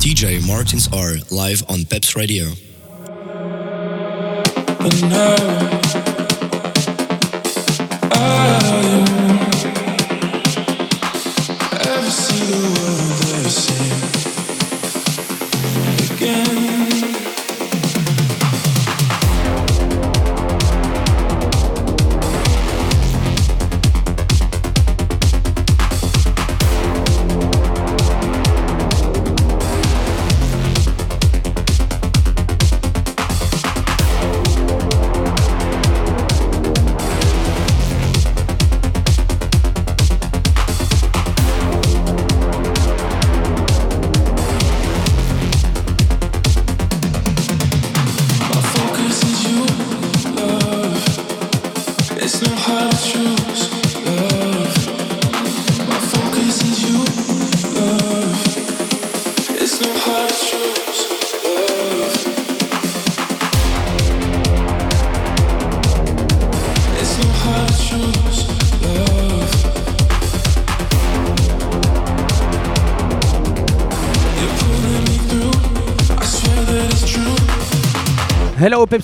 DJ Martins R live on Peps Radio.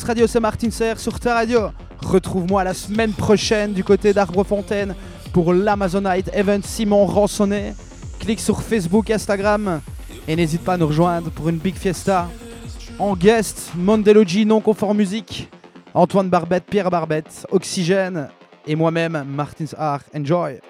Radio, c'est Martin Serre sur ta radio. Retrouve-moi la semaine prochaine du côté d'Arbrefontaine pour l'Amazonite Event Simon Rançonnet. Clique sur Facebook, Instagram et n'hésite pas à nous rejoindre pour une big fiesta. En guest, Mondelogy Non Confort Musique, Antoine Barbette, Pierre Barbette, Oxygène et moi-même, Martins Art. Enjoy!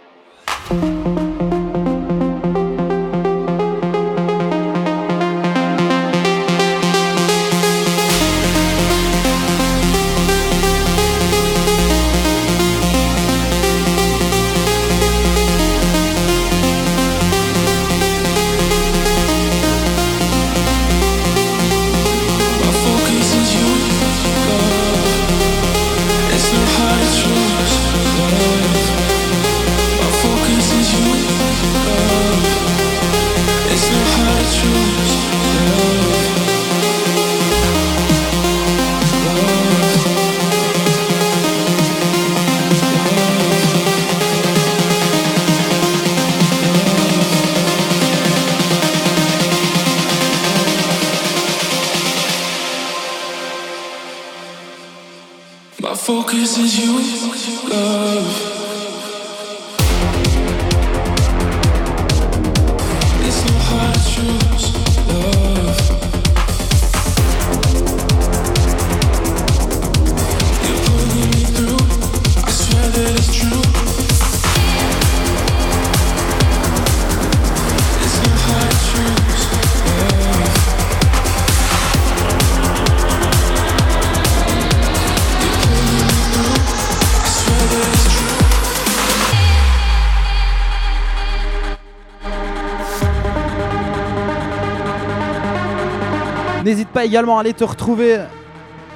Également aller te retrouver,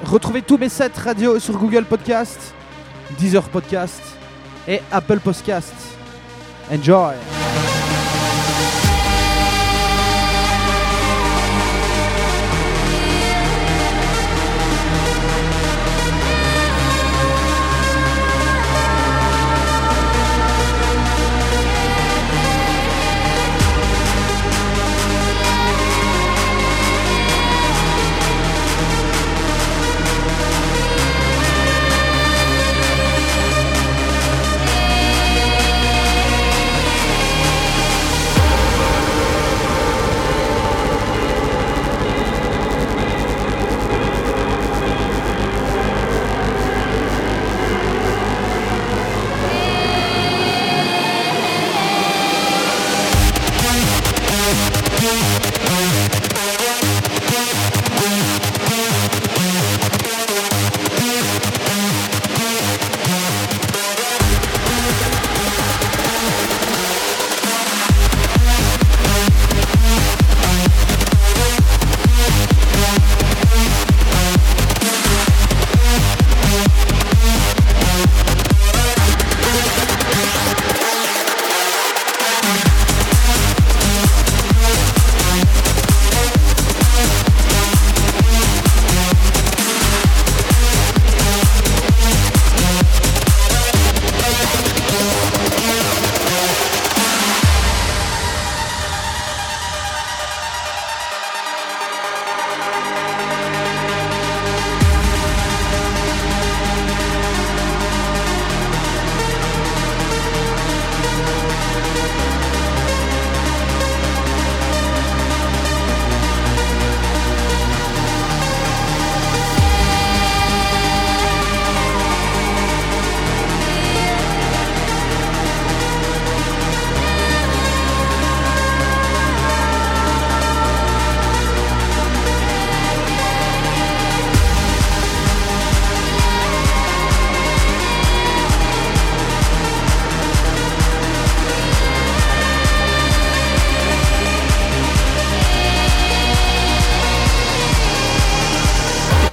retrouver tous mes sets radio sur Google Podcast, Deezer Podcast et Apple Podcast. Enjoy!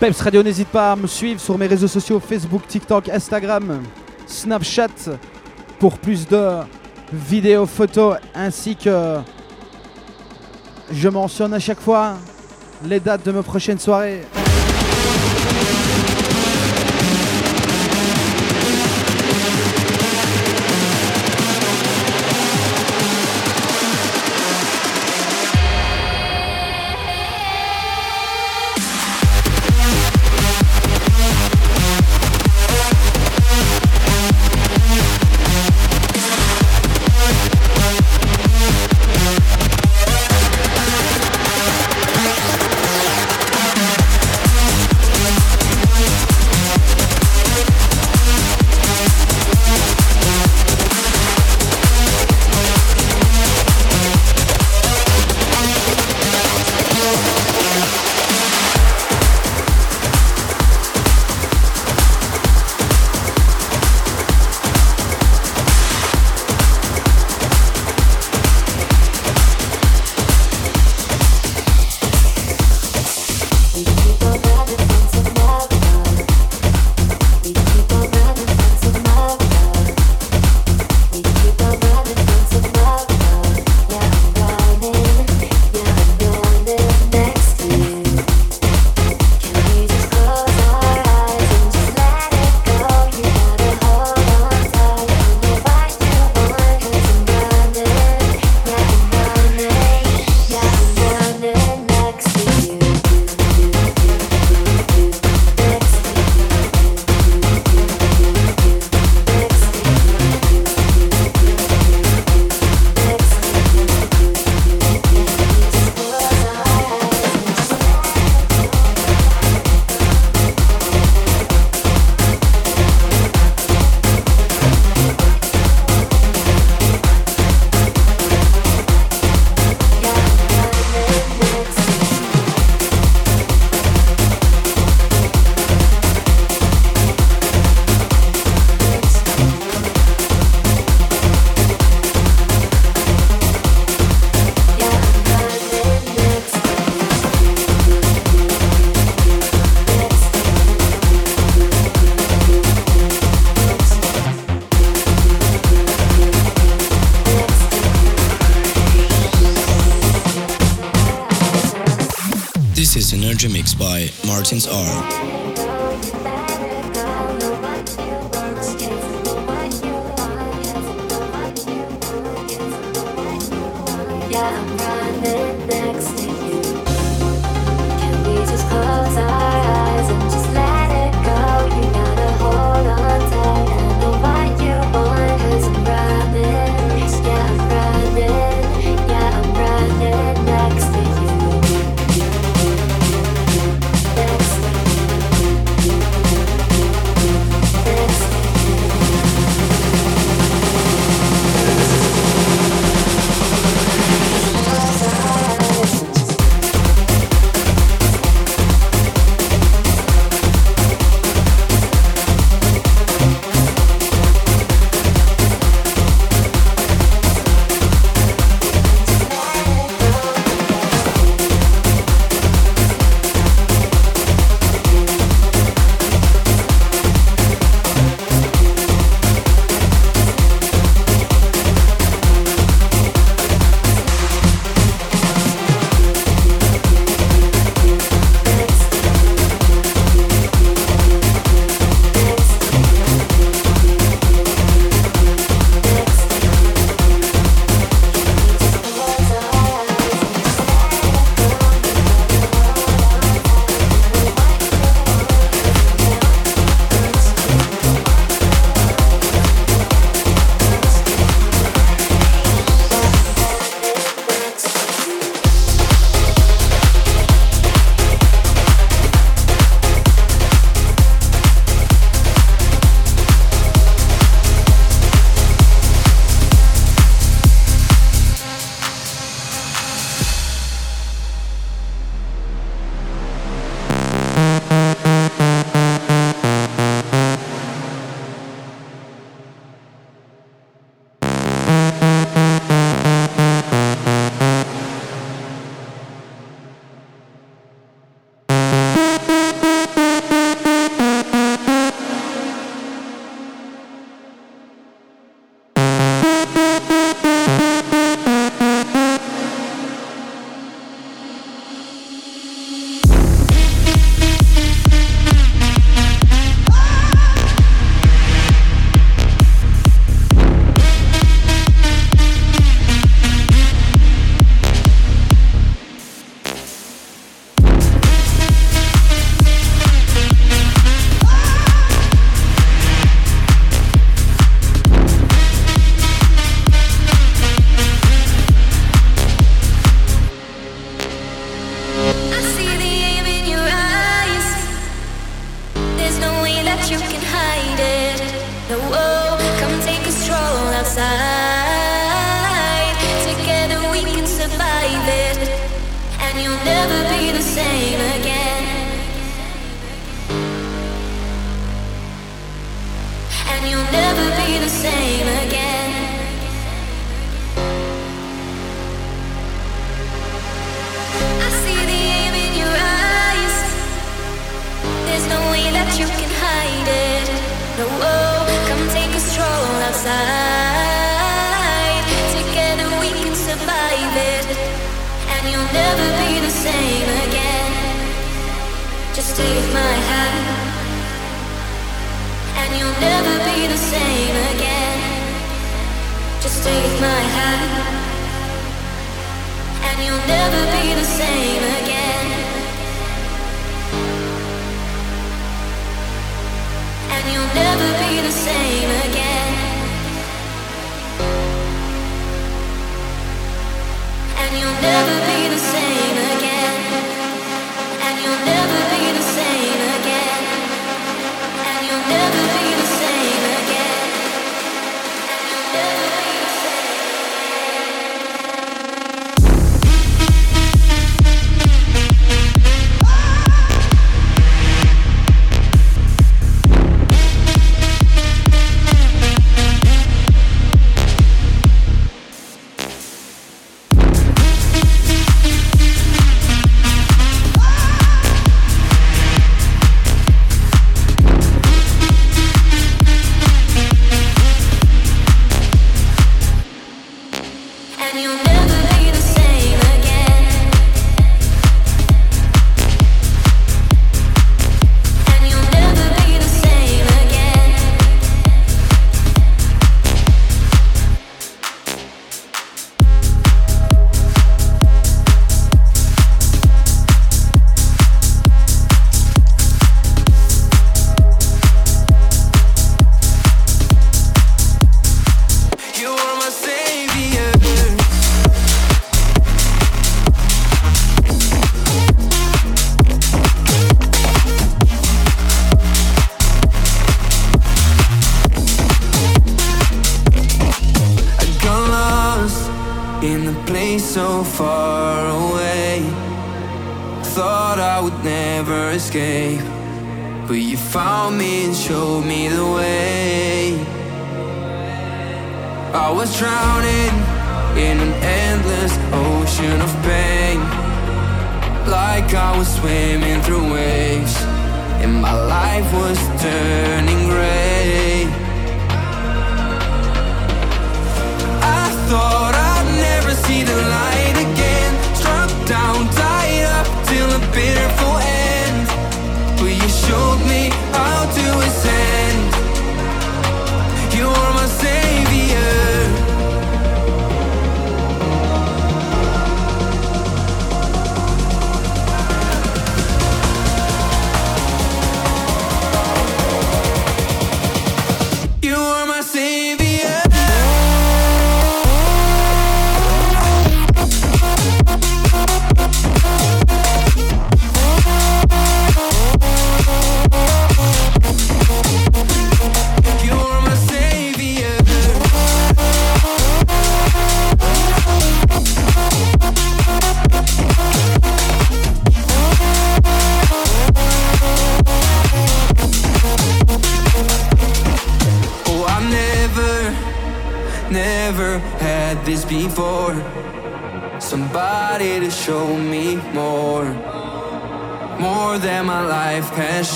Peps Radio, n'hésite pas à me suivre sur mes réseaux sociaux Facebook, TikTok, Instagram, Snapchat pour plus de vidéos, photos ainsi que je mentionne à chaque fois les dates de mes prochaines soirées.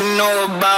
You know about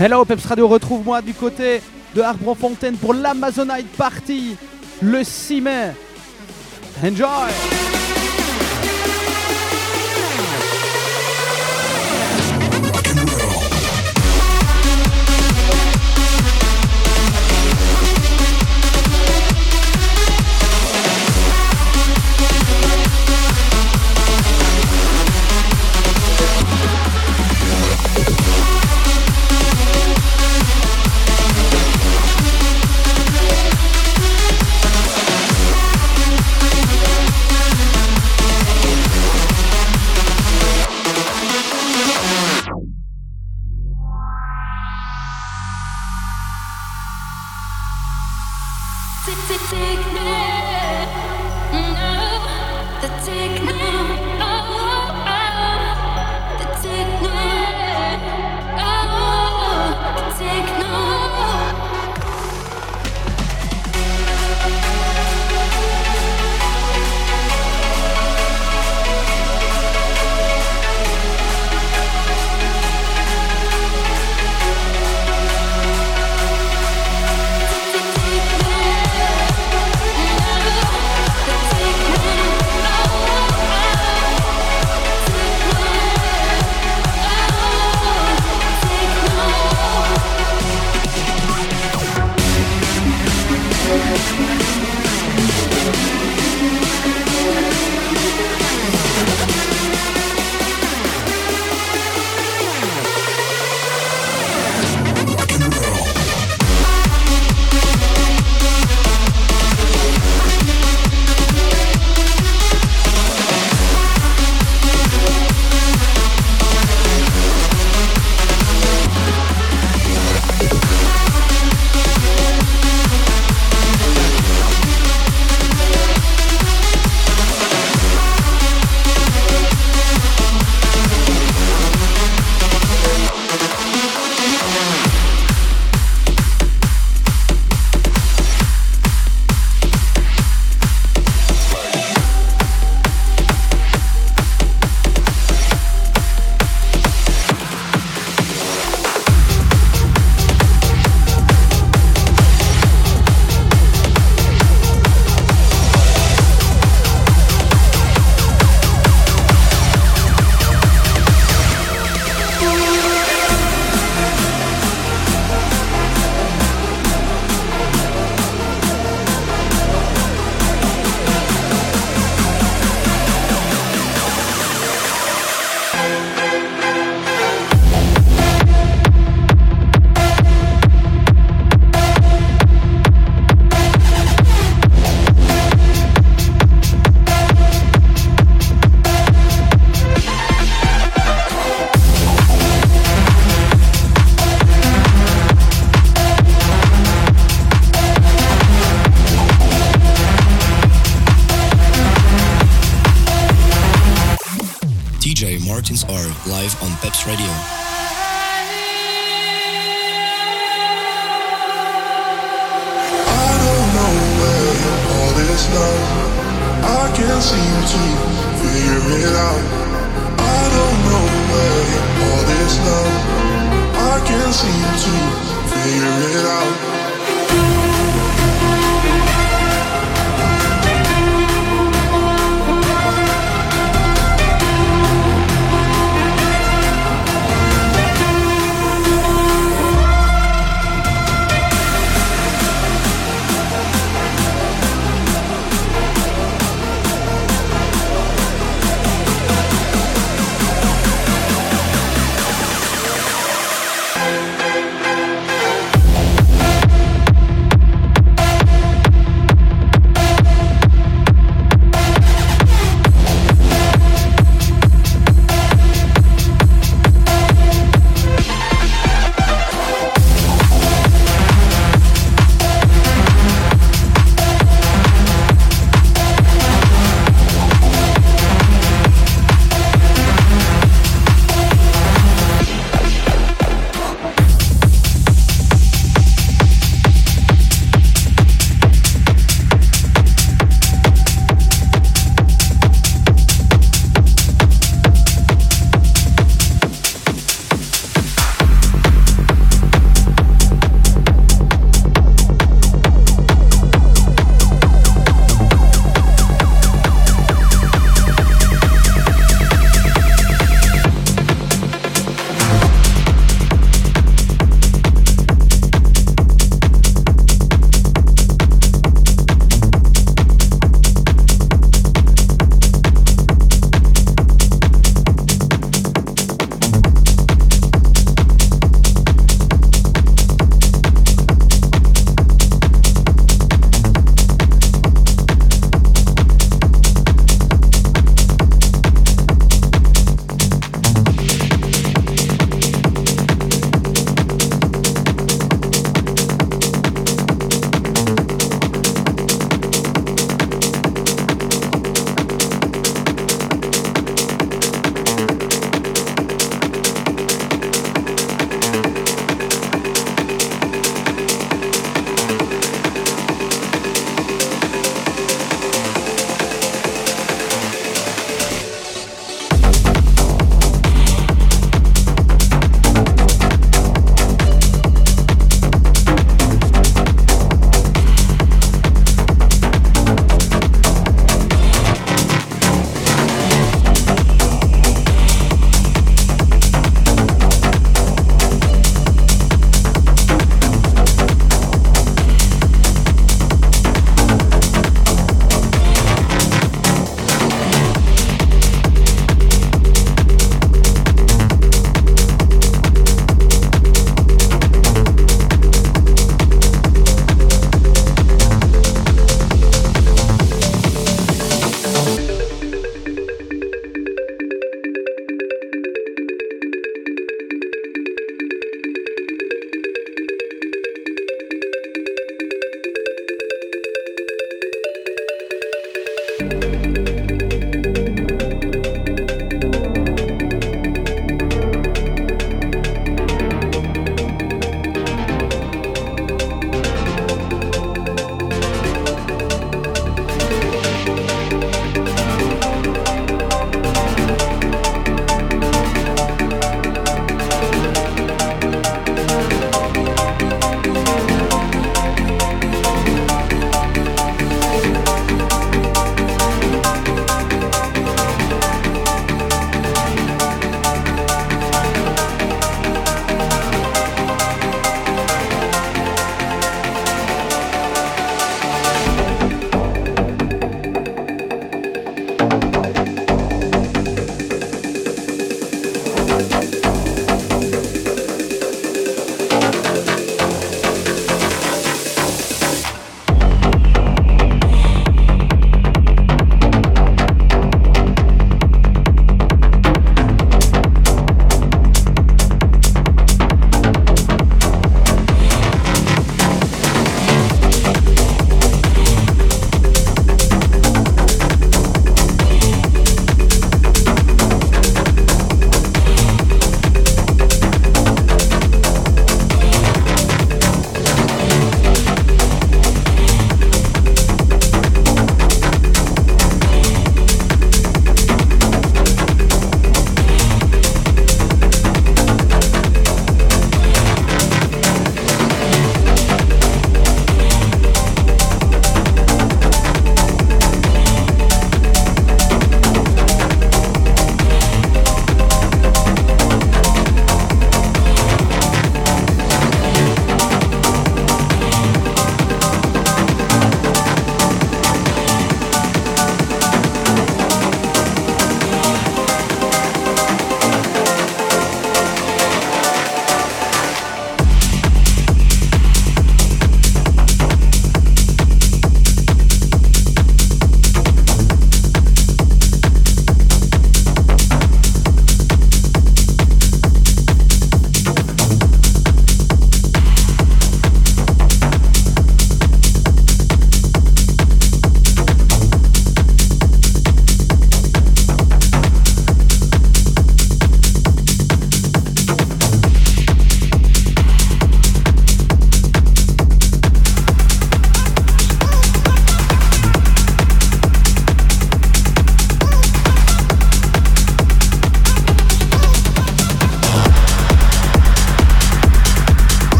Hello Peps Radio, retrouve-moi du côté de Arbrefontaine pour l'Amazonite Party le 6 mai. Enjoy!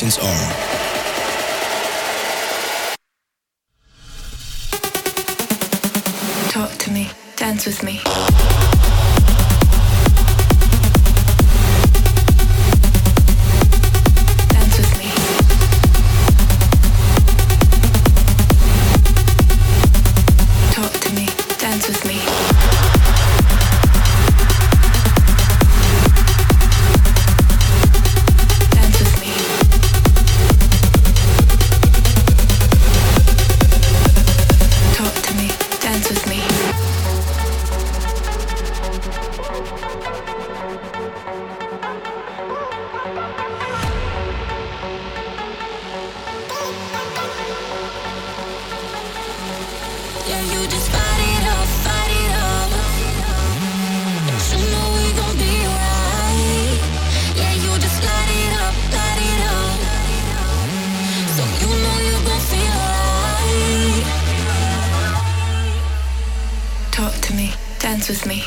By Martins with me.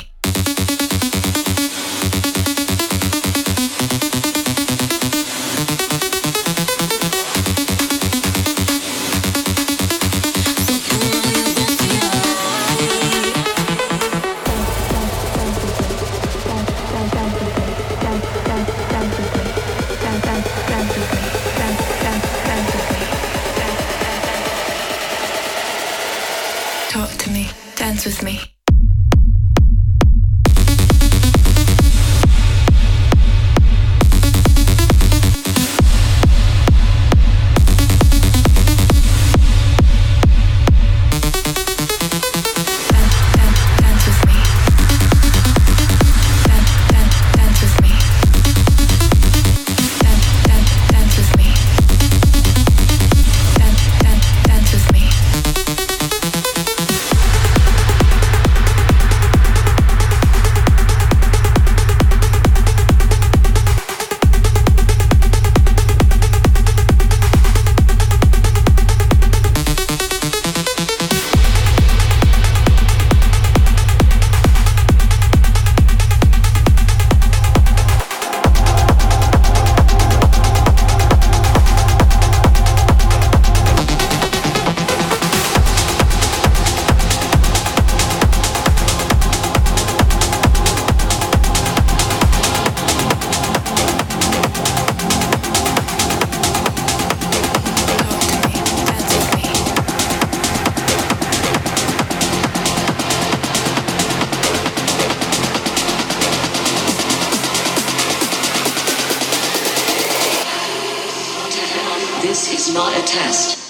Not a test.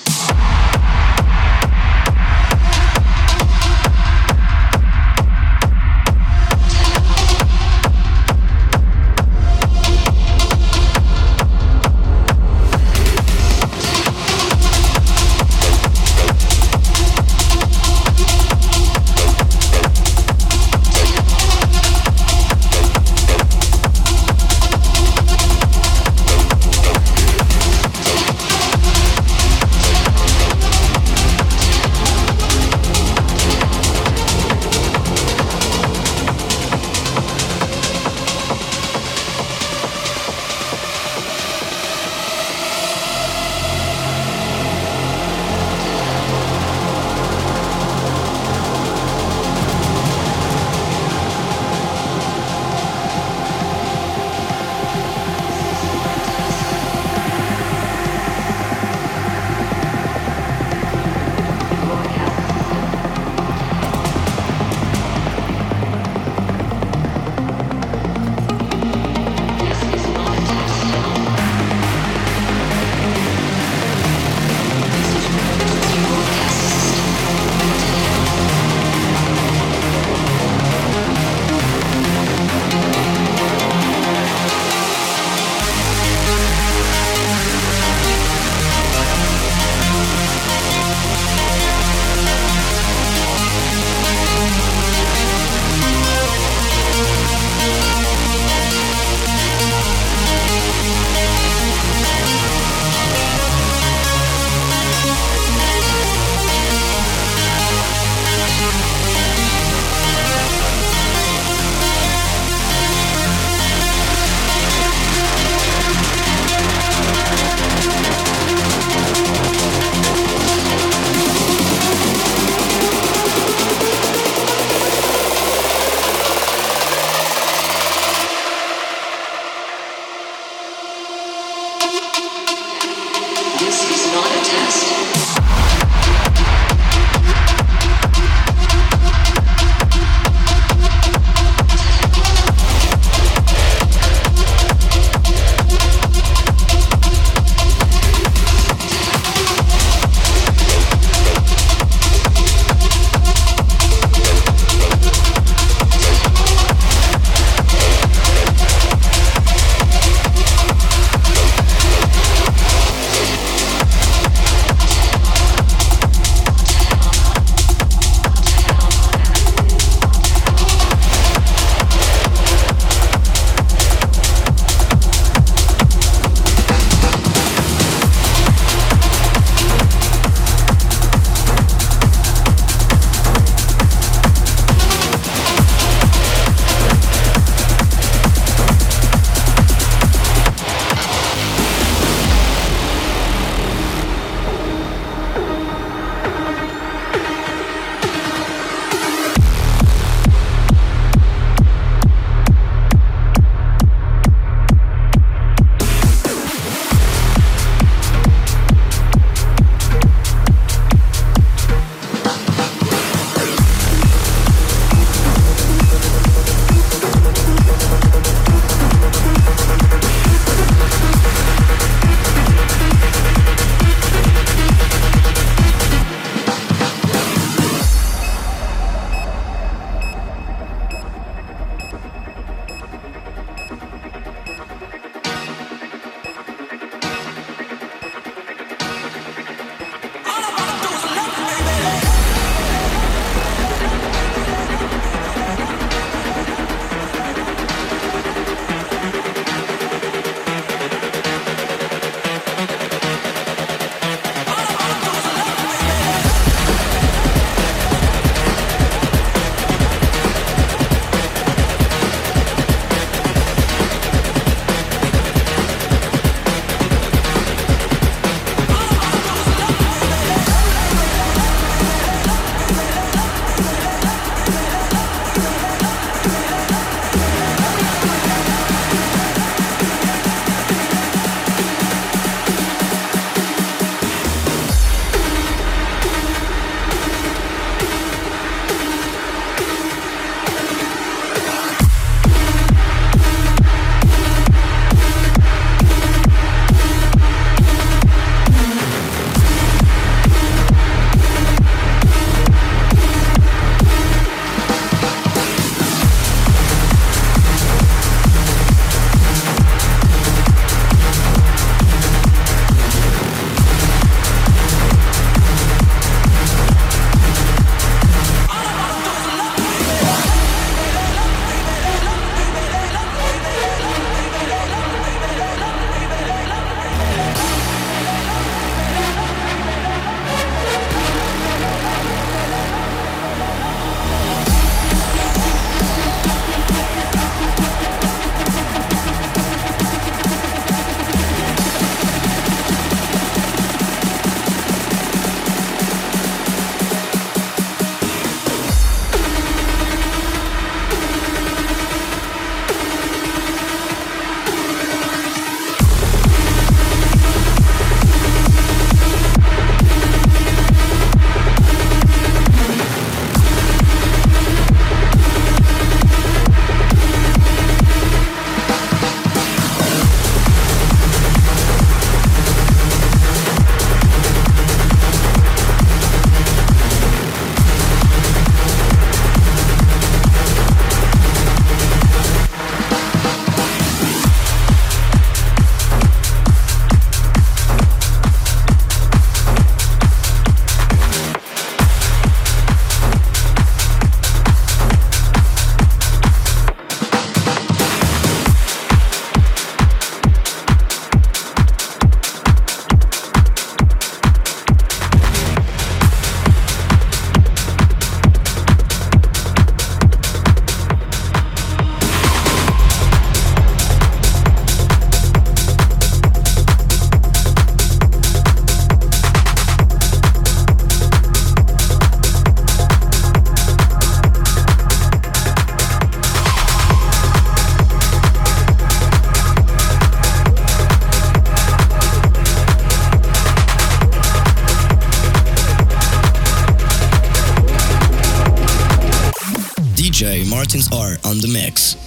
Martins'R on the mix.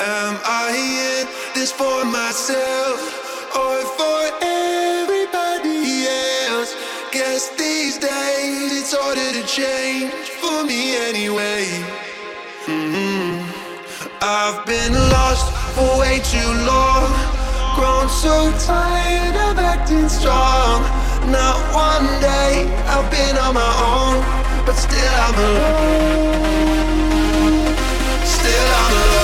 Am I in this for myself or for everybody else? Guess these days it's harder to change for me anyway. Mhm. I've been lost for way too long, grown so tired of acting strong. Not one day I've been on my own, but still I'm alone. Still I'm alone.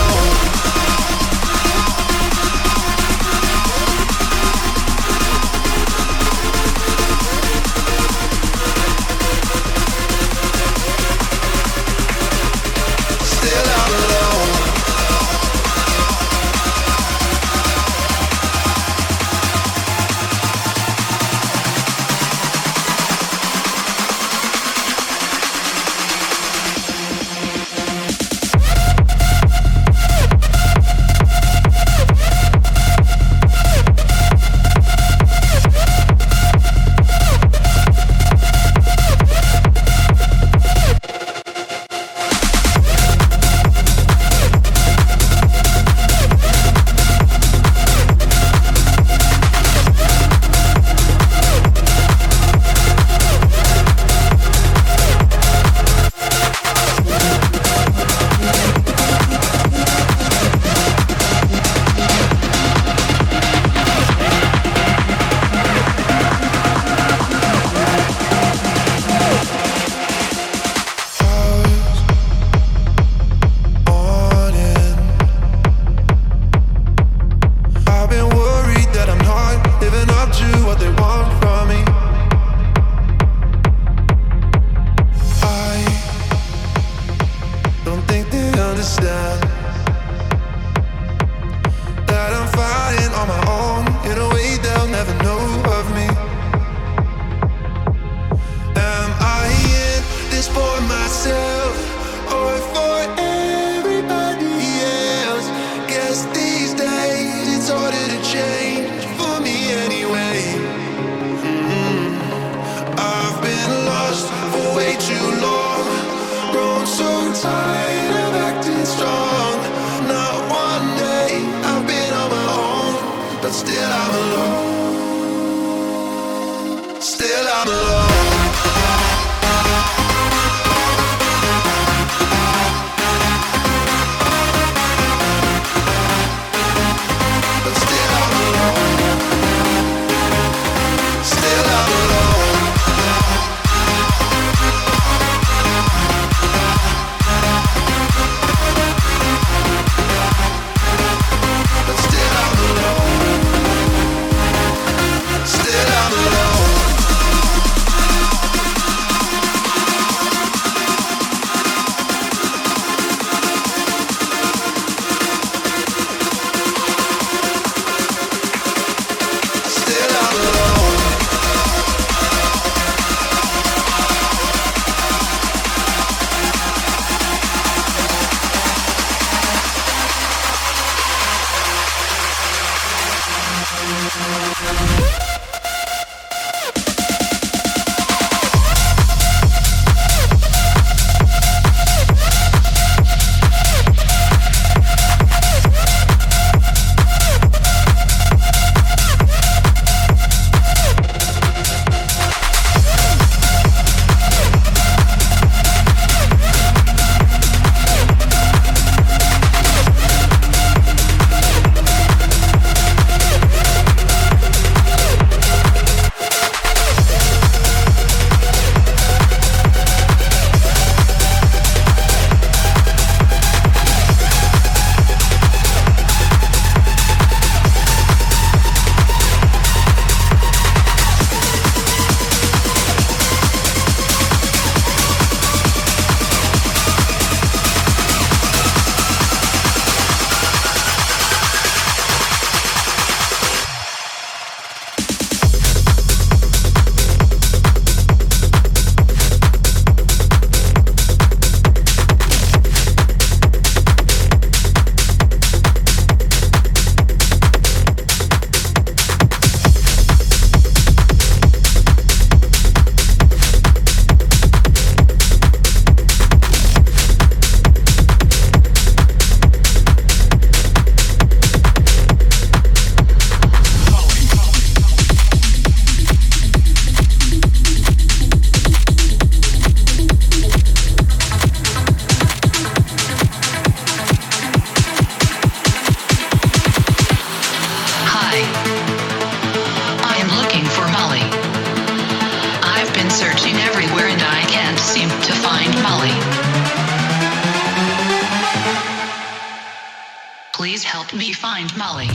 Help me find Molly.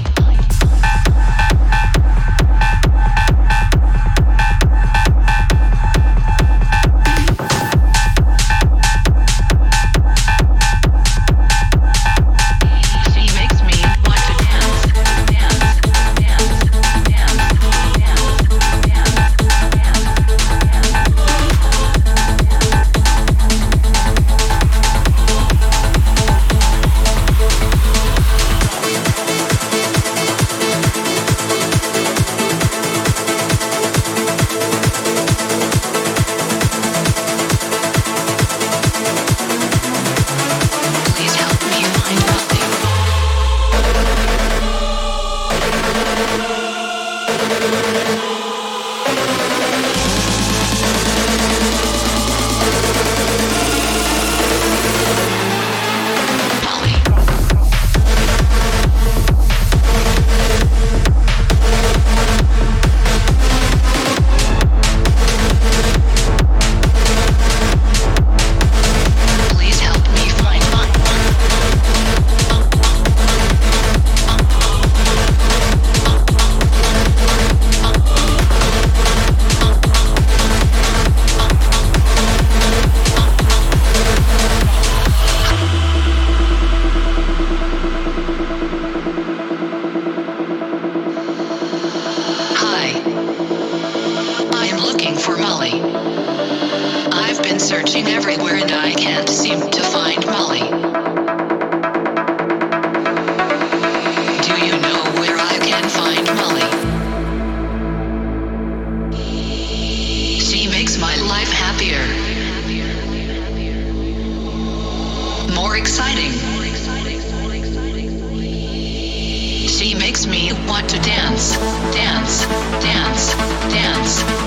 searching everywhere and I can't seem to find Molly. Do you know where I can find Molly? She makes my life happier. More exciting. She makes me want to dance, dance, dance, dance